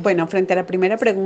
Bueno, frente a la primera pregunta,